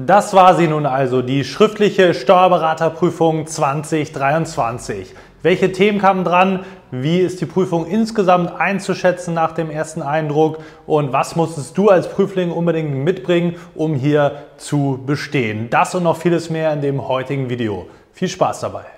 Das war sie nun also, die schriftliche Steuerberaterprüfung 2023. Welche Themen kamen dran? Wie ist die Prüfung insgesamt einzuschätzen nach dem ersten Eindruck? Und was musstest du als Prüfling unbedingt mitbringen, um hier zu bestehen? Das und noch vieles mehr in dem heutigen Video. Viel Spaß dabei!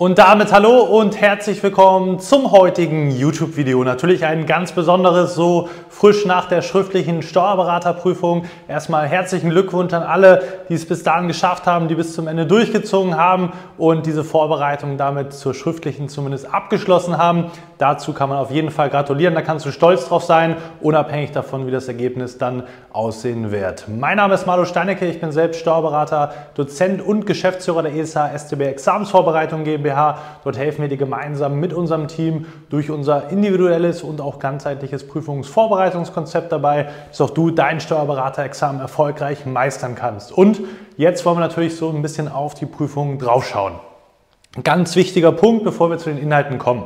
Und damit hallo und herzlich willkommen zum heutigen YouTube-Video. Natürlich ein ganz besonderes, so frisch nach der schriftlichen Steuerberaterprüfung. Erstmal herzlichen Glückwunsch an alle, die es bis dahin geschafft haben, die bis zum Ende durchgezogen haben und diese Vorbereitung damit zur schriftlichen zumindest abgeschlossen haben. Dazu kann man auf jeden Fall gratulieren, da kannst du stolz drauf sein, unabhängig davon, wie das Ergebnis dann aussehen wird. Mein Name ist Marlo Steinecke, ich bin selbst Steuerberater, Dozent und Geschäftsführer der ESA STB Examensvorbereitung GmbH. Dort helfen wir dir gemeinsam mit unserem Team durch unser individuelles und auch ganzheitliches Prüfungsvorbereitung Vorbereitungskonzept dabei, dass auch du dein Steuerberaterexamen erfolgreich meistern kannst. Und jetzt wollen wir natürlich so ein bisschen auf die Prüfung draufschauen. Ganz wichtiger Punkt, bevor wir zu den Inhalten kommen.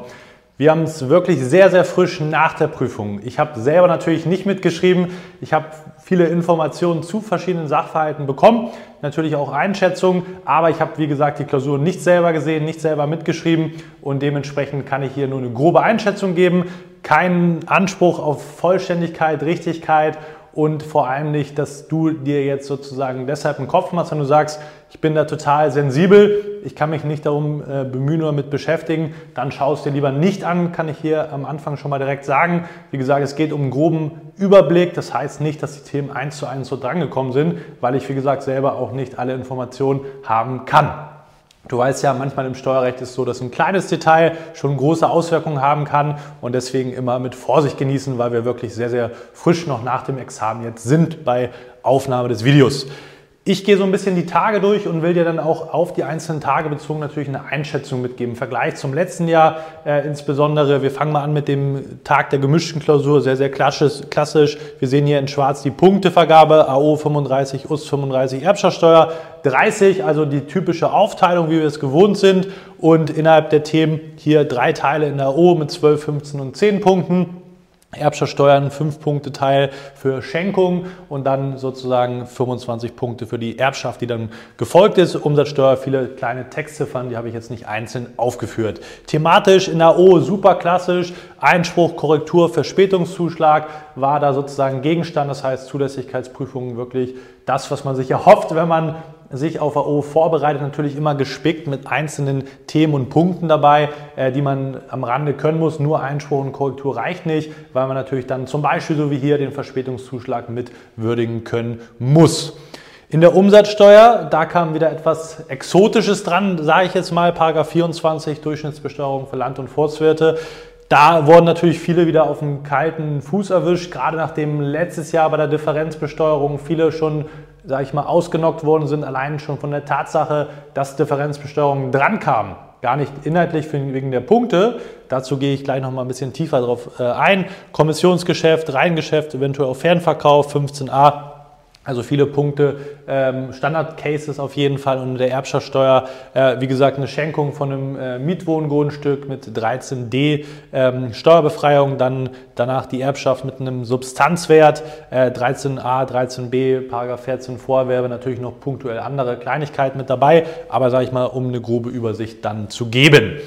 Wir haben es wirklich sehr, sehr frisch nach der Prüfung. Ich habe selber natürlich nicht mitgeschrieben. Ich habe viele Informationen zu verschiedenen Sachverhalten bekommen, natürlich auch Einschätzungen, aber ich habe, wie gesagt, die Klausur nicht selber gesehen, nicht selber mitgeschrieben und dementsprechend kann ich hier nur eine grobe Einschätzung geben keinen Anspruch auf Vollständigkeit, Richtigkeit und vor allem nicht, dass du dir jetzt sozusagen deshalb einen Kopf machst, wenn du sagst, ich bin da total sensibel, ich kann mich nicht darum äh, bemühen oder mit beschäftigen, dann schaust dir lieber nicht an, kann ich hier am Anfang schon mal direkt sagen. Wie gesagt, es geht um einen groben Überblick, das heißt nicht, dass die Themen eins zu eins so drangekommen sind, weil ich, wie gesagt, selber auch nicht alle Informationen haben kann. Du weißt ja, manchmal im Steuerrecht ist es so, dass ein kleines Detail schon große Auswirkungen haben kann und deswegen immer mit Vorsicht genießen, weil wir wirklich sehr, sehr frisch noch nach dem Examen jetzt sind bei Aufnahme des Videos. Ich gehe so ein bisschen die Tage durch und will dir dann auch auf die einzelnen Tage bezogen natürlich eine Einschätzung mitgeben. Im Vergleich zum letzten Jahr äh, insbesondere. Wir fangen mal an mit dem Tag der gemischten Klausur, sehr, sehr klassisch. Wir sehen hier in schwarz die Punktevergabe, AO 35, US 35, Erbschaftssteuer 30, also die typische Aufteilung, wie wir es gewohnt sind. Und innerhalb der Themen hier drei Teile in der AO mit 12, 15 und 10 Punkten. Erbschaftssteuern 5 Punkte Teil für Schenkung und dann sozusagen 25 Punkte für die Erbschaft, die dann gefolgt ist. Umsatzsteuer, viele kleine Textziffern, die habe ich jetzt nicht einzeln aufgeführt. Thematisch in der O super klassisch, Einspruch, Korrektur, Verspätungszuschlag war da sozusagen Gegenstand, das heißt Zulässigkeitsprüfungen wirklich das, was man sich erhofft, wenn man sich auf AO vorbereitet, natürlich immer gespickt mit einzelnen Themen und Punkten dabei, äh, die man am Rande können muss. Nur Einspruch und Korrektur reicht nicht, weil man natürlich dann zum Beispiel so wie hier den Verspätungszuschlag mit würdigen können muss. In der Umsatzsteuer, da kam wieder etwas Exotisches dran, sage ich jetzt mal, Paragraph 24 Durchschnittsbesteuerung für Land- und Forstwirte. Da wurden natürlich viele wieder auf dem kalten Fuß erwischt, gerade nachdem letztes Jahr bei der Differenzbesteuerung viele schon sage ich mal, ausgenockt worden sind, allein schon von der Tatsache, dass Differenzbesteuerung drankamen. Gar nicht inhaltlich wegen der Punkte. Dazu gehe ich gleich noch mal ein bisschen tiefer drauf äh, ein. Kommissionsgeschäft, Reingeschäft, eventuell auch Fernverkauf, 15a also viele Punkte, ähm, Standard-Cases auf jeden Fall und der Erbschaftssteuer, äh, wie gesagt, eine Schenkung von einem äh, Mietwohngrundstück mit 13d ähm, Steuerbefreiung, dann danach die Erbschaft mit einem Substanzwert, äh, 13a, 13b, Paragraph 14 Vorwerbe, natürlich noch punktuell andere Kleinigkeiten mit dabei, aber sage ich mal, um eine grobe Übersicht dann zu geben.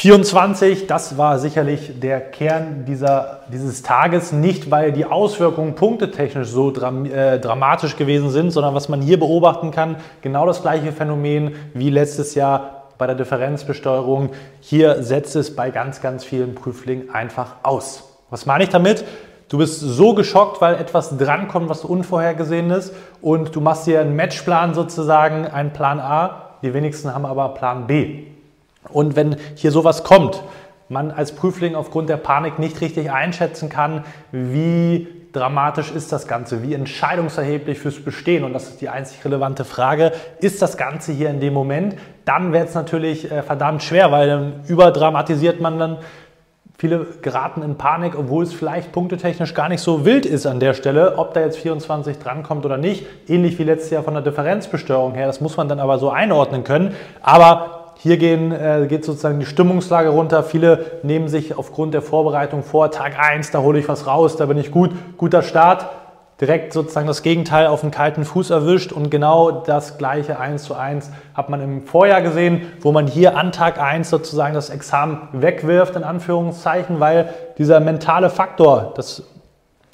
24, das war sicherlich der Kern dieser, dieses Tages, nicht weil die Auswirkungen punktetechnisch so dram, äh, dramatisch gewesen sind, sondern was man hier beobachten kann, genau das gleiche Phänomen wie letztes Jahr bei der Differenzbesteuerung. Hier setzt es bei ganz, ganz vielen Prüflingen einfach aus. Was meine ich damit? Du bist so geschockt, weil etwas drankommt, was unvorhergesehen ist und du machst dir einen Matchplan sozusagen, einen Plan A. Die wenigsten haben aber Plan B. Und wenn hier sowas kommt, man als Prüfling aufgrund der Panik nicht richtig einschätzen kann, wie dramatisch ist das Ganze, wie entscheidungserheblich fürs Bestehen, und das ist die einzig relevante Frage, ist das Ganze hier in dem Moment, dann wird es natürlich äh, verdammt schwer, weil dann überdramatisiert man dann Viele geraten in Panik, obwohl es vielleicht punktetechnisch gar nicht so wild ist an der Stelle, ob da jetzt 24 drankommt oder nicht. Ähnlich wie letztes Jahr von der Differenzbesteuerung her. Das muss man dann aber so einordnen können. Aber hier gehen, äh, geht sozusagen die Stimmungslage runter. Viele nehmen sich aufgrund der Vorbereitung vor, Tag 1, da hole ich was raus, da bin ich gut, guter Start direkt sozusagen das Gegenteil auf den kalten Fuß erwischt und genau das gleiche eins zu eins hat man im Vorjahr gesehen, wo man hier an Tag 1 sozusagen das Examen wegwirft, in Anführungszeichen, weil dieser mentale Faktor, das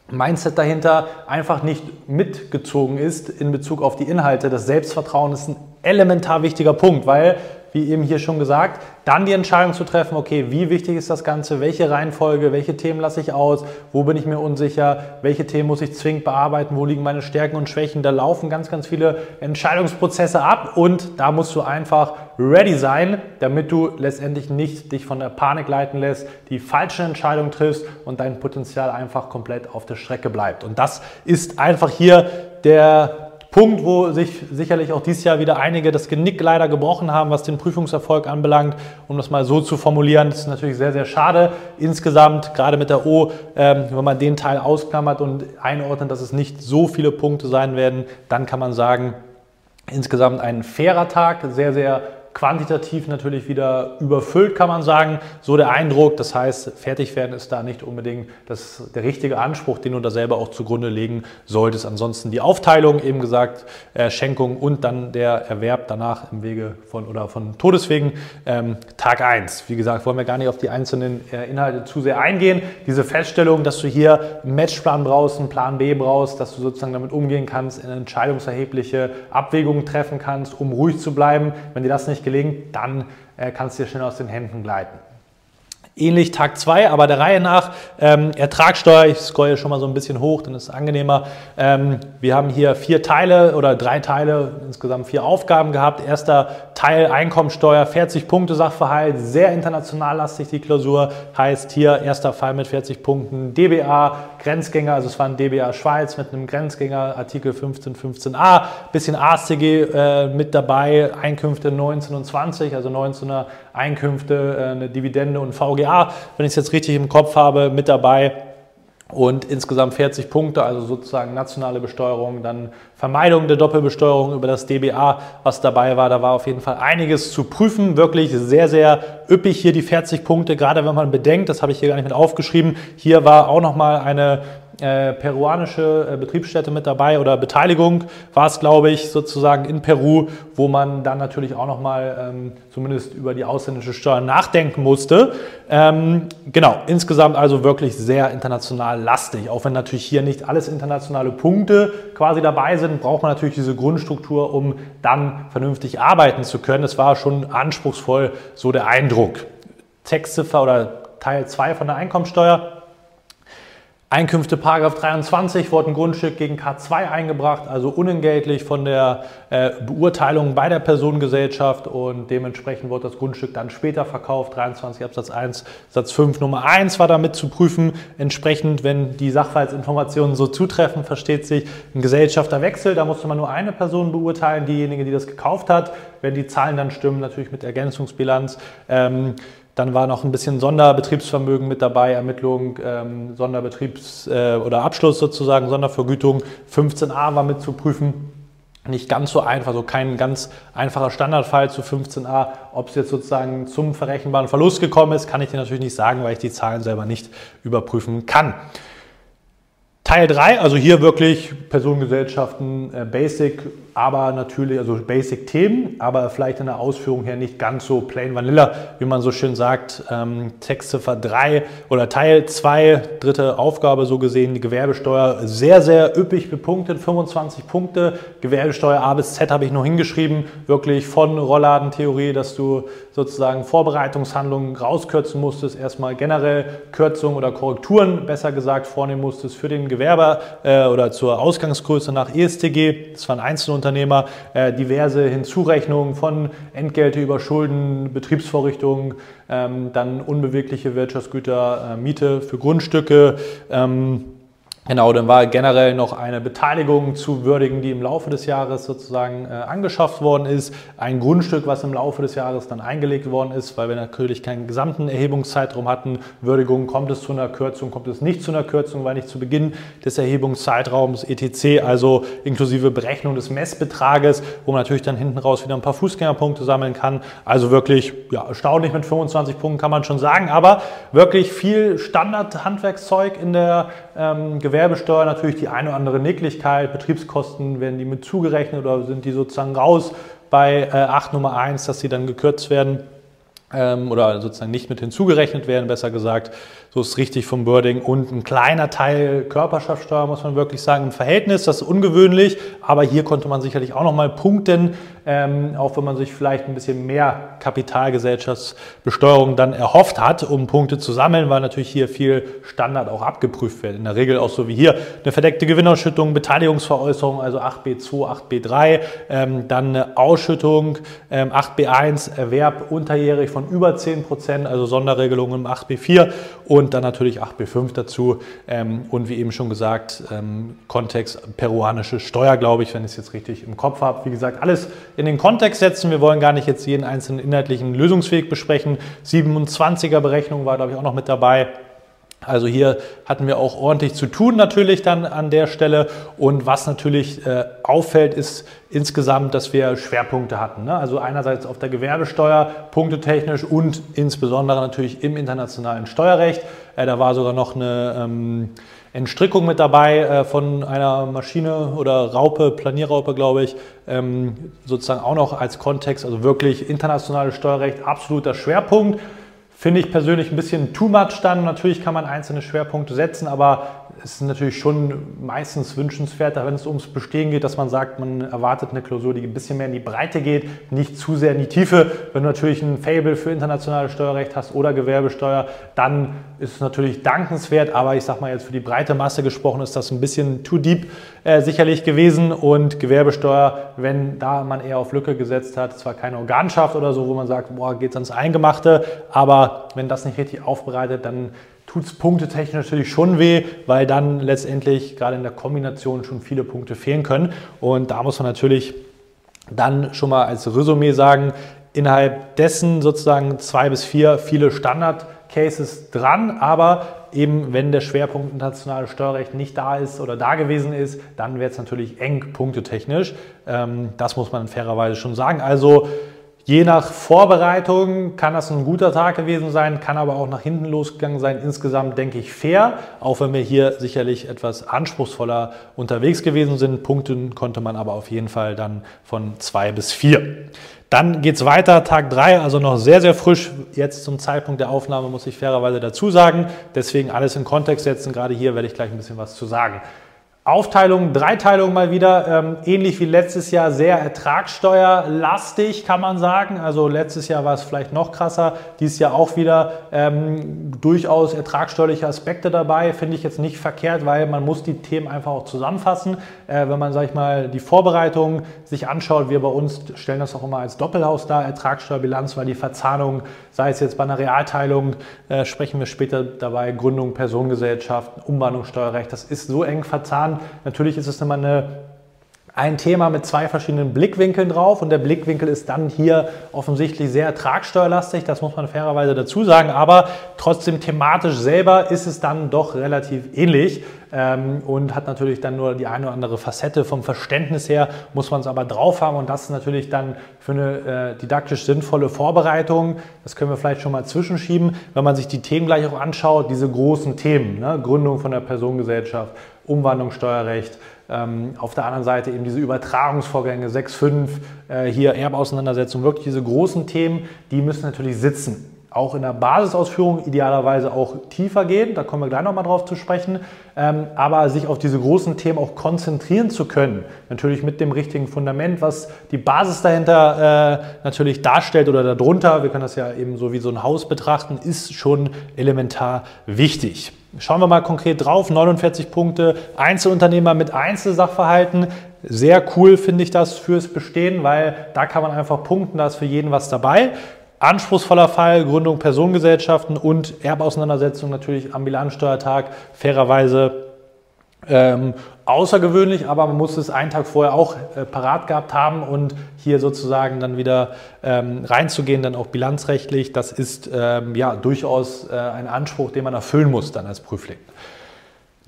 Mindset dahinter einfach nicht mitgezogen ist in Bezug auf die Inhalte. Das Selbstvertrauen ist ein elementar wichtiger Punkt, weil wie eben hier schon gesagt, dann die Entscheidung zu treffen, okay, wie wichtig ist das Ganze, welche Reihenfolge, welche Themen lasse ich aus, wo bin ich mir unsicher, welche Themen muss ich zwingend bearbeiten, wo liegen meine Stärken und Schwächen. Da laufen ganz, ganz viele Entscheidungsprozesse ab und da musst du einfach ready sein, damit du letztendlich nicht dich von der Panik leiten lässt, die falsche Entscheidung triffst und dein Potenzial einfach komplett auf der Strecke bleibt. Und das ist einfach hier der Punkt, wo sich sicherlich auch dieses Jahr wieder einige das Genick leider gebrochen haben, was den Prüfungserfolg anbelangt. Um das mal so zu formulieren, das ist natürlich sehr, sehr schade. Insgesamt, gerade mit der O, ähm, wenn man den Teil ausklammert und einordnet, dass es nicht so viele Punkte sein werden, dann kann man sagen, insgesamt ein fairer Tag, sehr, sehr quantitativ natürlich wieder überfüllt, kann man sagen. So der Eindruck. Das heißt, fertig werden ist da nicht unbedingt das, der richtige Anspruch, den du da selber auch zugrunde legen solltest. Ansonsten die Aufteilung, eben gesagt, äh, Schenkung und dann der Erwerb danach im Wege von oder von Todeswegen. Ähm, Tag 1. Wie gesagt, wollen wir gar nicht auf die einzelnen äh, Inhalte zu sehr eingehen. Diese Feststellung, dass du hier einen Matchplan brauchst, einen Plan B brauchst, dass du sozusagen damit umgehen kannst, in entscheidungserhebliche Abwägungen treffen kannst, um ruhig zu bleiben. Wenn dir das nicht gelingt, dann äh, kannst du dir schnell aus den Händen gleiten. Ähnlich Tag 2, aber der Reihe nach. Ähm, Ertragssteuer, ich scrolle schon mal so ein bisschen hoch, dann ist es angenehmer. Ähm, wir haben hier vier Teile oder drei Teile, insgesamt vier Aufgaben gehabt. Erster Teil Einkommensteuer, 40 Punkte Sachverhalt, sehr international lastig die Klausur. Heißt hier erster Fall mit 40 Punkten DBA, Grenzgänger, also es war ein DBA Schweiz mit einem Grenzgänger, Artikel 15, 15a, bisschen AStG äh, mit dabei, Einkünfte 19 und 20, also 19er Einkünfte, äh, eine Dividende und VGA, wenn ich es jetzt richtig im Kopf habe, mit dabei und insgesamt 40 Punkte, also sozusagen nationale Besteuerung, dann Vermeidung der Doppelbesteuerung über das DBA, was dabei war. Da war auf jeden Fall einiges zu prüfen. Wirklich sehr, sehr üppig hier die 40 Punkte, gerade wenn man bedenkt, das habe ich hier gar nicht mit aufgeschrieben, hier war auch nochmal eine äh, peruanische äh, Betriebsstätte mit dabei oder Beteiligung war es, glaube ich, sozusagen in Peru, wo man dann natürlich auch nochmal ähm, zumindest über die ausländische Steuer nachdenken musste. Ähm, genau, insgesamt also wirklich sehr international lastig. Auch wenn natürlich hier nicht alles internationale Punkte quasi dabei sind, braucht man natürlich diese Grundstruktur, um dann vernünftig arbeiten zu können. Es war schon anspruchsvoll, so der Eindruck. Textziffer oder Teil 2 von der Einkommensteuer Einkünfte Paragraph 23 wurde ein Grundstück gegen K2 eingebracht, also unentgeltlich von der äh, Beurteilung bei der Personengesellschaft und dementsprechend wurde das Grundstück dann später verkauft. 23 Absatz 1 Satz 5 Nummer 1 war damit zu prüfen. Entsprechend, wenn die Sachverhaltsinformationen so zutreffen, versteht sich ein Gesellschafterwechsel. Da musste man nur eine Person beurteilen, diejenige, die das gekauft hat. Wenn die Zahlen dann stimmen, natürlich mit Ergänzungsbilanz. Ähm, dann war noch ein bisschen Sonderbetriebsvermögen mit dabei, Ermittlung, ähm, Sonderbetriebs- äh, oder Abschluss sozusagen, Sondervergütung. 15a war mit zu prüfen. Nicht ganz so einfach, so kein ganz einfacher Standardfall zu 15a. Ob es jetzt sozusagen zum verrechenbaren Verlust gekommen ist, kann ich dir natürlich nicht sagen, weil ich die Zahlen selber nicht überprüfen kann. Teil 3, also hier wirklich Personengesellschaften, äh, Basic, aber natürlich, also Basic-Themen, aber vielleicht in der Ausführung her nicht ganz so plain vanilla, wie man so schön sagt. Ähm, Textziffer 3 oder Teil 2, dritte Aufgabe so gesehen, die Gewerbesteuer, sehr, sehr üppig bepunktet, 25 Punkte. Gewerbesteuer A bis Z habe ich noch hingeschrieben, wirklich von Rollladentheorie, dass du sozusagen Vorbereitungshandlungen rauskürzen musstest, erstmal generell Kürzungen oder Korrekturen, besser gesagt, vornehmen musstest für den Gewerber äh, oder zur Ausgangsgröße nach ESTG. Das waren Einzelunternehmer, äh, diverse Hinzurechnungen von Entgelte über Schulden, Betriebsvorrichtungen, ähm, dann unbewegliche Wirtschaftsgüter, äh, Miete für Grundstücke. Ähm, Genau, dann war generell noch eine Beteiligung zu würdigen, die im Laufe des Jahres sozusagen äh, angeschafft worden ist. Ein Grundstück, was im Laufe des Jahres dann eingelegt worden ist, weil wir natürlich keinen gesamten Erhebungszeitraum hatten. Würdigung, kommt es zu einer Kürzung, kommt es nicht zu einer Kürzung, weil nicht zu Beginn des Erhebungszeitraums etc., also inklusive Berechnung des Messbetrages, wo man natürlich dann hinten raus wieder ein paar Fußgängerpunkte sammeln kann. Also wirklich ja, erstaunlich mit 25 Punkten kann man schon sagen, aber wirklich viel Standard-Handwerkszeug in der ähm, Gewerbesteuer natürlich die eine oder andere Nicklichkeit, Betriebskosten, werden die mit zugerechnet oder sind die sozusagen raus bei äh, 8 Nummer 1, dass sie dann gekürzt werden oder sozusagen nicht mit hinzugerechnet werden, besser gesagt. So ist richtig vom Wording. Und ein kleiner Teil Körperschaftssteuer, muss man wirklich sagen, im Verhältnis. Das ist ungewöhnlich, aber hier konnte man sicherlich auch nochmal punkten, ähm, auch wenn man sich vielleicht ein bisschen mehr Kapitalgesellschaftsbesteuerung dann erhofft hat, um Punkte zu sammeln, weil natürlich hier viel Standard auch abgeprüft wird. In der Regel auch so wie hier eine verdeckte Gewinnausschüttung, Beteiligungsveräußerung, also 8b2, 8b3, ähm, dann eine Ausschüttung, ähm, 8b1, Erwerb unterjährig von über 10 Prozent, also Sonderregelungen im 8b4 und dann natürlich 8b5 dazu ähm, und wie eben schon gesagt, ähm, Kontext peruanische Steuer, glaube ich, wenn ich es jetzt richtig im Kopf habe. Wie gesagt, alles in den Kontext setzen. Wir wollen gar nicht jetzt jeden einzelnen inhaltlichen Lösungsweg besprechen. 27er Berechnung war, glaube ich, auch noch mit dabei. Also hier hatten wir auch ordentlich zu tun natürlich dann an der Stelle. Und was natürlich äh, auffällt, ist insgesamt, dass wir Schwerpunkte hatten. Ne? Also einerseits auf der Gewerbesteuer, punktetechnisch und insbesondere natürlich im internationalen Steuerrecht. Äh, da war sogar noch eine ähm, Entstrickung mit dabei äh, von einer Maschine oder Raupe, Planierraupe, glaube ich, ähm, sozusagen auch noch als Kontext. Also wirklich internationales Steuerrecht, absoluter Schwerpunkt. Finde ich persönlich ein bisschen too much dann. Natürlich kann man einzelne Schwerpunkte setzen, aber es ist natürlich schon meistens wünschenswerter, wenn es ums Bestehen geht, dass man sagt, man erwartet eine Klausur, die ein bisschen mehr in die Breite geht, nicht zu sehr in die Tiefe. Wenn du natürlich ein Fable für internationales Steuerrecht hast oder Gewerbesteuer, dann ist es natürlich dankenswert, aber ich sag mal jetzt für die breite Masse gesprochen, ist das ein bisschen too deep äh, sicherlich gewesen und Gewerbesteuer, wenn da man eher auf Lücke gesetzt hat, zwar keine Organschaft oder so, wo man sagt, boah, geht's ans Eingemachte, aber wenn das nicht richtig aufbereitet, dann tut es punktetechnisch natürlich schon weh, weil dann letztendlich gerade in der Kombination schon viele Punkte fehlen können. Und da muss man natürlich dann schon mal als Resümee sagen, innerhalb dessen sozusagen zwei bis vier viele Standard-Cases dran, aber eben wenn der Schwerpunkt internationales Steuerrecht nicht da ist oder da gewesen ist, dann wird es natürlich eng punktetechnisch. Ähm, das muss man fairerweise schon sagen. Also Je nach Vorbereitung kann das ein guter Tag gewesen sein, kann aber auch nach hinten losgegangen sein. Insgesamt denke ich fair, auch wenn wir hier sicherlich etwas anspruchsvoller unterwegs gewesen sind. Punkten konnte man aber auf jeden Fall dann von zwei bis vier. Dann geht es weiter, Tag drei, also noch sehr, sehr frisch. Jetzt zum Zeitpunkt der Aufnahme muss ich fairerweise dazu sagen. Deswegen alles in Kontext setzen. Gerade hier werde ich gleich ein bisschen was zu sagen. Aufteilung, Dreiteilung mal wieder, ähm, ähnlich wie letztes Jahr, sehr ertragssteuerlastig, kann man sagen. Also letztes Jahr war es vielleicht noch krasser, dieses Jahr auch wieder ähm, durchaus ertragssteuerliche Aspekte dabei. Finde ich jetzt nicht verkehrt, weil man muss die Themen einfach auch zusammenfassen. Äh, wenn man, sag ich mal, die Vorbereitung sich anschaut, wir bei uns stellen das auch immer als Doppelhaus dar, Ertragssteuerbilanz, weil die Verzahnung, sei es jetzt bei einer Realteilung, äh, sprechen wir später dabei, Gründung, Personengesellschaft, Umwandlungssteuerrecht, das ist so eng verzahnt, Natürlich ist es immer eine, ein Thema mit zwei verschiedenen Blickwinkeln drauf und der Blickwinkel ist dann hier offensichtlich sehr ertragssteuerlastig, das muss man fairerweise dazu sagen, aber trotzdem thematisch selber ist es dann doch relativ ähnlich ähm, und hat natürlich dann nur die eine oder andere Facette vom Verständnis her, muss man es aber drauf haben und das ist natürlich dann für eine äh, didaktisch sinnvolle Vorbereitung, das können wir vielleicht schon mal zwischenschieben, wenn man sich die Themen gleich auch anschaut, diese großen Themen, ne? Gründung von der Personengesellschaft, Umwandlungssteuerrecht. Ähm, auf der anderen Seite eben diese Übertragungsvorgänge 6.5, äh, hier Erbauseinandersetzung, wirklich diese großen Themen, die müssen natürlich sitzen. Auch in der Basisausführung idealerweise auch tiefer gehen, da kommen wir gleich nochmal drauf zu sprechen, ähm, aber sich auf diese großen Themen auch konzentrieren zu können, natürlich mit dem richtigen Fundament, was die Basis dahinter äh, natürlich darstellt oder darunter, wir können das ja eben so wie so ein Haus betrachten, ist schon elementar wichtig. Schauen wir mal konkret drauf. 49 Punkte, Einzelunternehmer mit Einzelsachverhalten. Sehr cool finde ich das fürs Bestehen, weil da kann man einfach punkten, da ist für jeden was dabei. Anspruchsvoller Fall, Gründung Personengesellschaften und Erbauseinandersetzung natürlich am Bilanzsteuertag. Fairerweise Ähm, außergewöhnlich, aber man muss es einen Tag vorher auch äh, parat gehabt haben und hier sozusagen dann wieder ähm, reinzugehen, dann auch bilanzrechtlich, das ist ähm, ja durchaus äh, ein Anspruch, den man erfüllen muss dann als Prüfling.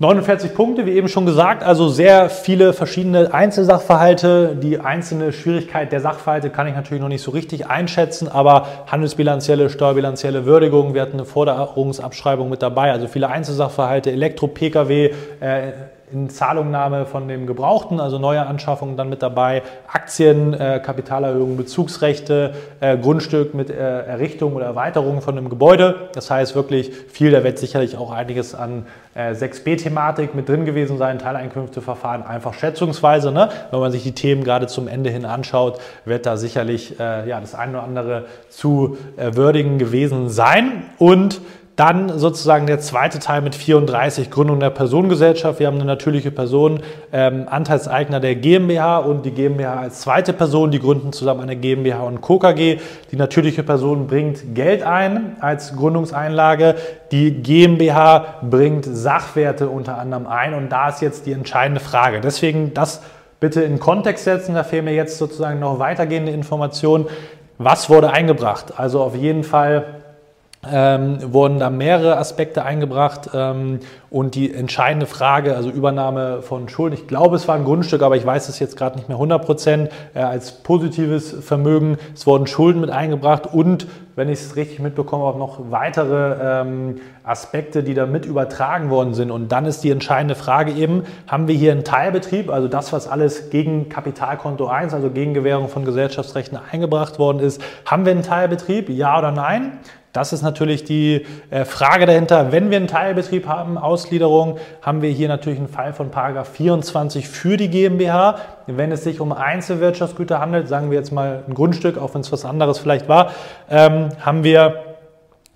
49 Punkte, wie eben schon gesagt, also sehr viele verschiedene Einzelsachverhalte. Die einzelne Schwierigkeit der Sachverhalte kann ich natürlich noch nicht so richtig einschätzen, aber handelsbilanzielle, steuerbilanzielle Würdigung, wir hatten eine Forderungsabschreibung mit dabei, also viele Einzelsachverhalte, Elektro-Pkw, äh, in Zahlungnahme von dem Gebrauchten, also neue Anschaffungen dann mit dabei, Aktien, äh, Kapitalerhöhung, Bezugsrechte, äh, Grundstück mit äh, Errichtung oder Erweiterung von einem Gebäude. Das heißt wirklich viel, da wird sicherlich auch einiges an 6b-Thematik äh, mit drin gewesen sein, Teileinkünfteverfahren, einfach schätzungsweise. Ne? Wenn man sich die Themen gerade zum Ende hin anschaut, wird da sicherlich äh, ja, das eine oder andere zu äh, würdigen gewesen sein. Und dann sozusagen der zweite Teil mit 34, Gründung der Personengesellschaft. Wir haben eine natürliche Person, ähm, Anteilseigner der GmbH und die GmbH als zweite Person. Die gründen zusammen eine GmbH und Co. KG. Die natürliche Person bringt Geld ein als Gründungseinlage. Die GmbH bringt Sachwerte unter anderem ein. Und da ist jetzt die entscheidende Frage. Deswegen das bitte in Kontext setzen. Da fehlen mir jetzt sozusagen noch weitergehende Informationen. Was wurde eingebracht? Also auf jeden Fall ähm, wurden da mehrere Aspekte eingebracht ähm, und die entscheidende Frage, also Übernahme von Schulden, ich glaube, es war ein Grundstück, aber ich weiß es jetzt gerade nicht mehr 100 Prozent, äh, als positives Vermögen. Es wurden Schulden mit eingebracht und, wenn ich es richtig mitbekomme, auch noch weitere ähm, Aspekte, die da mit übertragen worden sind. Und dann ist die entscheidende Frage eben, haben wir hier einen Teilbetrieb, also das, was alles gegen Kapitalkonto 1, also gegen Gewährung von Gesellschaftsrechten eingebracht worden ist, haben wir einen Teilbetrieb, ja oder nein? Das ist natürlich die äh, Frage dahinter. Wenn wir einen Teilbetrieb haben, Ausgliederung, haben wir hier natürlich einen Fall von Paragraph 24 für die GmbH. Wenn es sich um Einzelwirtschaftsgüter handelt, sagen wir jetzt mal ein Grundstück, auch wenn es was anderes vielleicht war, ähm, haben wir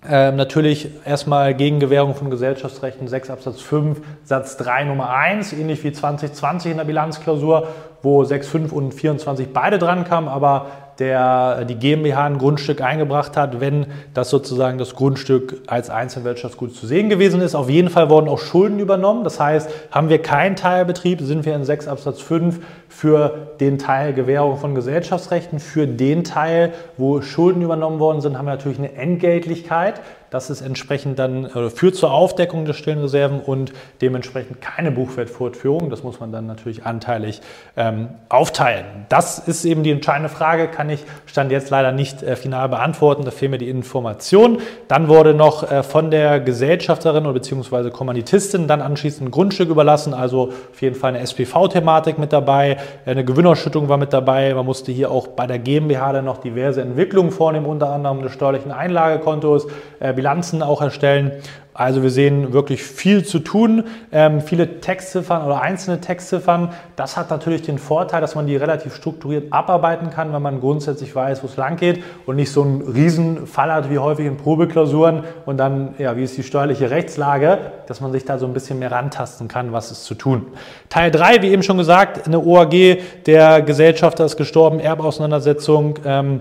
ähm, natürlich erstmal Gegengewährung von Gesellschaftsrechten 6 Absatz 5 Satz 3 Nummer 1, ähnlich wie 2020 in der Bilanzklausur, wo 6, 5 und 24 beide dran kamen, aber der die GmbH ein Grundstück eingebracht hat, wenn das sozusagen das Grundstück als Einzelwirtschaftsgut zu sehen gewesen ist. Auf jeden Fall wurden auch Schulden übernommen. Das heißt, haben wir keinen Teilbetrieb, sind wir in 6 Absatz 5 für den Teil Gewährung von Gesellschaftsrechten. Für den Teil, wo Schulden übernommen worden sind, haben wir natürlich eine Entgeltlichkeit. Das ist entsprechend dann äh, führt zur Aufdeckung der stillen Reserven und dementsprechend keine Buchwertfortführung. Das muss man dann natürlich anteilig ähm, aufteilen. Das ist eben die entscheidende Frage, kann ich Stand jetzt leider nicht äh, final beantworten. Da fehlen mir die Informationen. Dann wurde noch äh, von der Gesellschafterin oder beziehungsweise Kommanditistin dann anschließend ein Grundstück überlassen, also auf jeden Fall eine SPV-Thematik mit dabei, eine Gewinnausschüttung war mit dabei. Man musste hier auch bei der GmbH dann noch diverse Entwicklungen vornehmen, unter anderem des steuerlichen Einlagekontos, äh, Bilanzen auch erstellen. Also wir sehen wirklich viel zu tun, ähm, viele Textziffern oder einzelne Textziffern. Das hat natürlich den Vorteil, dass man die relativ strukturiert abarbeiten kann, wenn man grundsätzlich weiß, wo es lang geht und nicht so einen Riesenfall hat wie häufig in Probeklausuren und dann, ja, wie ist die steuerliche Rechtslage, dass man sich da so ein bisschen mehr rantasten kann, was ist zu tun. Teil 3, wie eben schon gesagt, eine OAG, der Gesellschafter ist gestorben, Erbauseinandersetzung. Ähm,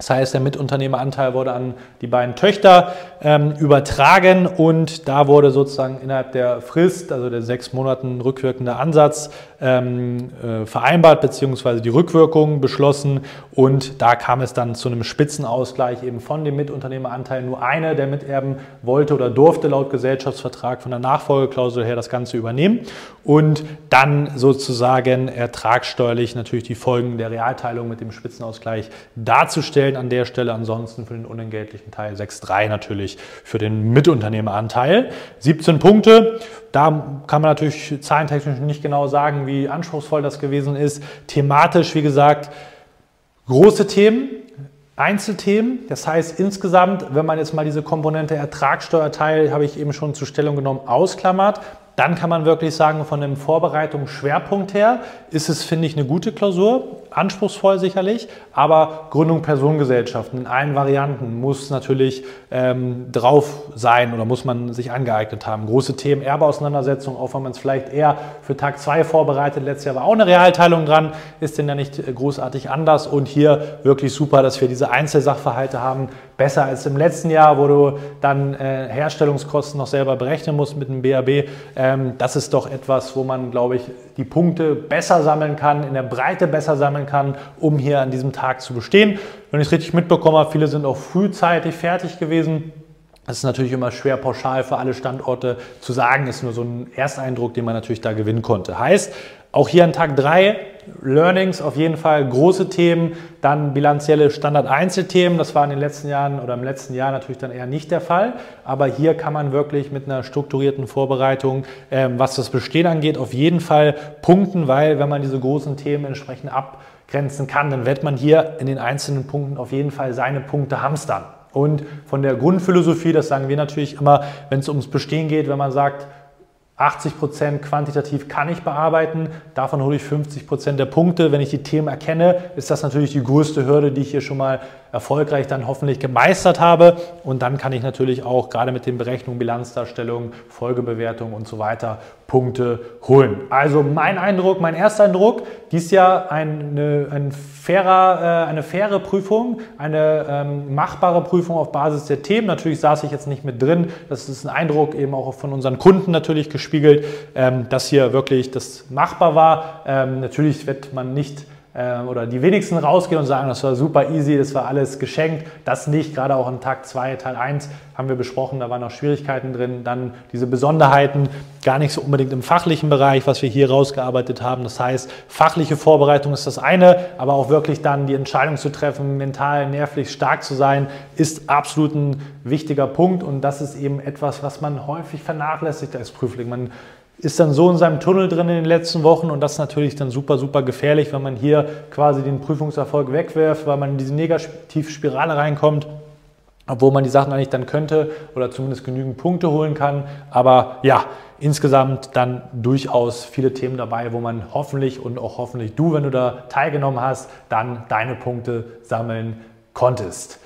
das heißt, der Mitunternehmeranteil wurde an die beiden Töchter ähm, übertragen und da wurde sozusagen innerhalb der Frist, also der sechs Monaten rückwirkende Ansatz, ähm, äh, vereinbart, beziehungsweise die Rückwirkung beschlossen und da kam es dann zu einem Spitzenausgleich eben von dem Mitunternehmeranteil. Nur einer der Miterben wollte oder durfte laut Gesellschaftsvertrag von der Nachfolgeklausel her das Ganze übernehmen und dann sozusagen ertragssteuerlich natürlich die Folgen der Realteilung mit dem Spitzenausgleich darzustellen an der Stelle. Ansonsten für den unentgeltlichen Teil 6.3 natürlich für den Mitunternehmeranteil. 17 Punkte. Da kann man natürlich zahlentechnisch nicht genau sagen, wie anspruchsvoll das gewesen ist. Thematisch, wie gesagt, große Themen, Einzelthemen. Das heißt insgesamt, wenn man jetzt mal diese Komponente Ertragssteuerteil, habe ich eben schon zur Stellung genommen, ausklammert, dann kann man wirklich sagen, von dem Vorbereitungsschwerpunkt her ist es, finde ich, eine gute Klausur. Anspruchsvoll sicherlich, aber Gründung Personengesellschaften in allen Varianten muss natürlich ähm, drauf sein oder muss man sich angeeignet haben. Große Themen, Erbeauseinandersetzung, auch wenn man es vielleicht eher für Tag 2 vorbereitet. Letztes Jahr war auch eine Realteilung dran, ist denn ja nicht äh, großartig anders und hier wirklich super, dass wir diese Einzelsachverhalte haben. Besser als im letzten Jahr, wo du dann äh, Herstellungskosten noch selber berechnen musst mit dem BAB. Ähm, das ist doch etwas, wo man, glaube ich, die Punkte besser sammeln kann, in der Breite besser sammeln kann, um hier an diesem Tag zu bestehen. Wenn ich es richtig mitbekommen habe, viele sind auch frühzeitig fertig gewesen. Das ist natürlich immer schwer pauschal für alle Standorte zu sagen, ist nur so ein Ersteindruck, den man natürlich da gewinnen konnte. Heißt, auch hier an Tag 3 Learnings auf jeden Fall große Themen, dann bilanzielle Standard-Einzelthemen. Das war in den letzten Jahren oder im letzten Jahr natürlich dann eher nicht der Fall. Aber hier kann man wirklich mit einer strukturierten Vorbereitung, ähm, was das Bestehen angeht, auf jeden Fall punkten, weil wenn man diese großen Themen entsprechend abgrenzen kann, dann wird man hier in den einzelnen Punkten auf jeden Fall seine Punkte hamstern. Und von der Grundphilosophie, das sagen wir natürlich immer, wenn es ums Bestehen geht, wenn man sagt, 80 Prozent quantitativ kann ich bearbeiten, davon hole ich 50 Prozent der Punkte. Wenn ich die Themen erkenne, ist das natürlich die größte Hürde, die ich hier schon mal erfolgreich dann hoffentlich gemeistert habe. Und dann kann ich natürlich auch gerade mit den Berechnungen, Bilanzdarstellungen, Folgebewertungen und so weiter Punkte holen. Also mein Eindruck, mein erster Eindruck, dies Jahr eine, ein fairer, äh, eine faire Prüfung, eine ähm, machbare Prüfung auf Basis der Themen. Natürlich saß ich jetzt nicht mit drin. Das ist ein Eindruck eben auch von unseren Kunden natürlich gespiegelt, ähm, dass hier wirklich das machbar war. Ähm, natürlich wird man nicht oder die wenigsten rausgehen und sagen, das war super easy, das war alles geschenkt. Das nicht, gerade auch in Tag 2, Teil 1 haben wir besprochen, da waren noch Schwierigkeiten drin. Dann diese Besonderheiten, gar nicht so unbedingt im fachlichen Bereich, was wir hier rausgearbeitet haben. Das heißt, fachliche Vorbereitung ist das eine, aber auch wirklich dann die Entscheidung zu treffen, mental, nervlich stark zu sein, ist absolut ein wichtiger Punkt und das ist eben etwas, was man häufig vernachlässigt als Prüfling. Man ist dann so in seinem Tunnel drin in den letzten Wochen und das ist natürlich dann super, super gefährlich, wenn man hier quasi den Prüfungserfolg wegwirft, weil man in diese Negativspirale reinkommt, obwohl man die Sachen eigentlich dann könnte oder zumindest genügend Punkte holen kann. Aber ja, insgesamt dann durchaus viele Themen dabei, wo man hoffentlich und auch hoffentlich du, wenn du da teilgenommen hast, dann deine Punkte sammeln konntest.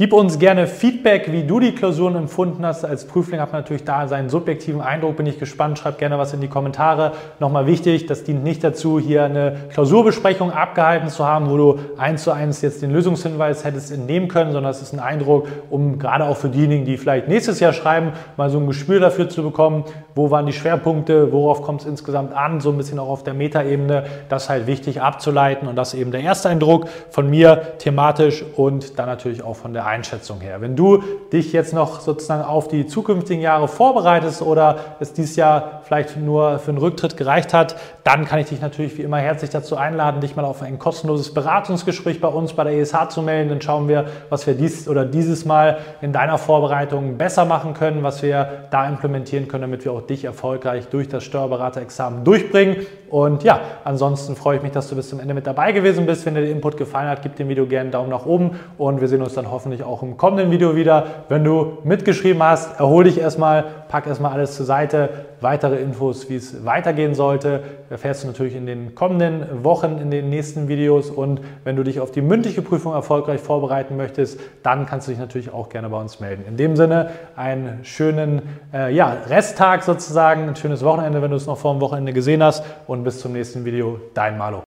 Gib uns gerne Feedback, wie du die Klausuren empfunden hast. Als Prüfling hat man natürlich da seinen subjektiven Eindruck. Bin ich gespannt. Schreib gerne was in die Kommentare. Nochmal wichtig, das dient nicht dazu, hier eine Klausurbesprechung abgehalten zu haben, wo du eins zu eins jetzt den Lösungshinweis hättest entnehmen können, sondern es ist ein Eindruck, um gerade auch für diejenigen, die vielleicht nächstes Jahr schreiben, mal so ein Gespür dafür zu bekommen, wo waren die Schwerpunkte, worauf kommt es insgesamt an, so ein bisschen auch auf der Metaebene. Das ist halt wichtig abzuleiten und das ist eben der erste Eindruck von mir thematisch und dann natürlich auch von der Einschätzung her. Wenn du dich jetzt noch sozusagen auf die zukünftigen Jahre vorbereitest oder es dieses Jahr vielleicht nur für einen Rücktritt gereicht hat, dann kann ich dich natürlich wie immer herzlich dazu einladen, dich mal auf ein kostenloses Beratungsgespräch bei uns bei der ESH zu melden. Dann schauen wir, was wir dies oder dieses Mal in deiner Vorbereitung besser machen können, was wir da implementieren können, damit wir auch dich erfolgreich durch das Steuerberaterexamen durchbringen. Und ja, ansonsten freue ich mich, dass du bis zum Ende mit dabei gewesen bist. Wenn dir der Input gefallen hat, gib dem Video gerne einen Daumen nach oben und wir sehen uns dann hoffentlich auch im kommenden Video wieder. Wenn du mitgeschrieben hast, erhol dich erstmal, pack erstmal alles zur Seite. Weitere Infos, wie es weitergehen sollte, erfährst du natürlich in den kommenden Wochen, in den nächsten Videos. Und wenn du dich auf die mündliche Prüfung erfolgreich vorbereiten möchtest, dann kannst du dich natürlich auch gerne bei uns melden. In dem Sinne, einen schönen äh, ja, Resttag sozusagen, ein schönes Wochenende, wenn du es noch vor dem Wochenende gesehen hast. Und bis zum nächsten Video, dein Malo.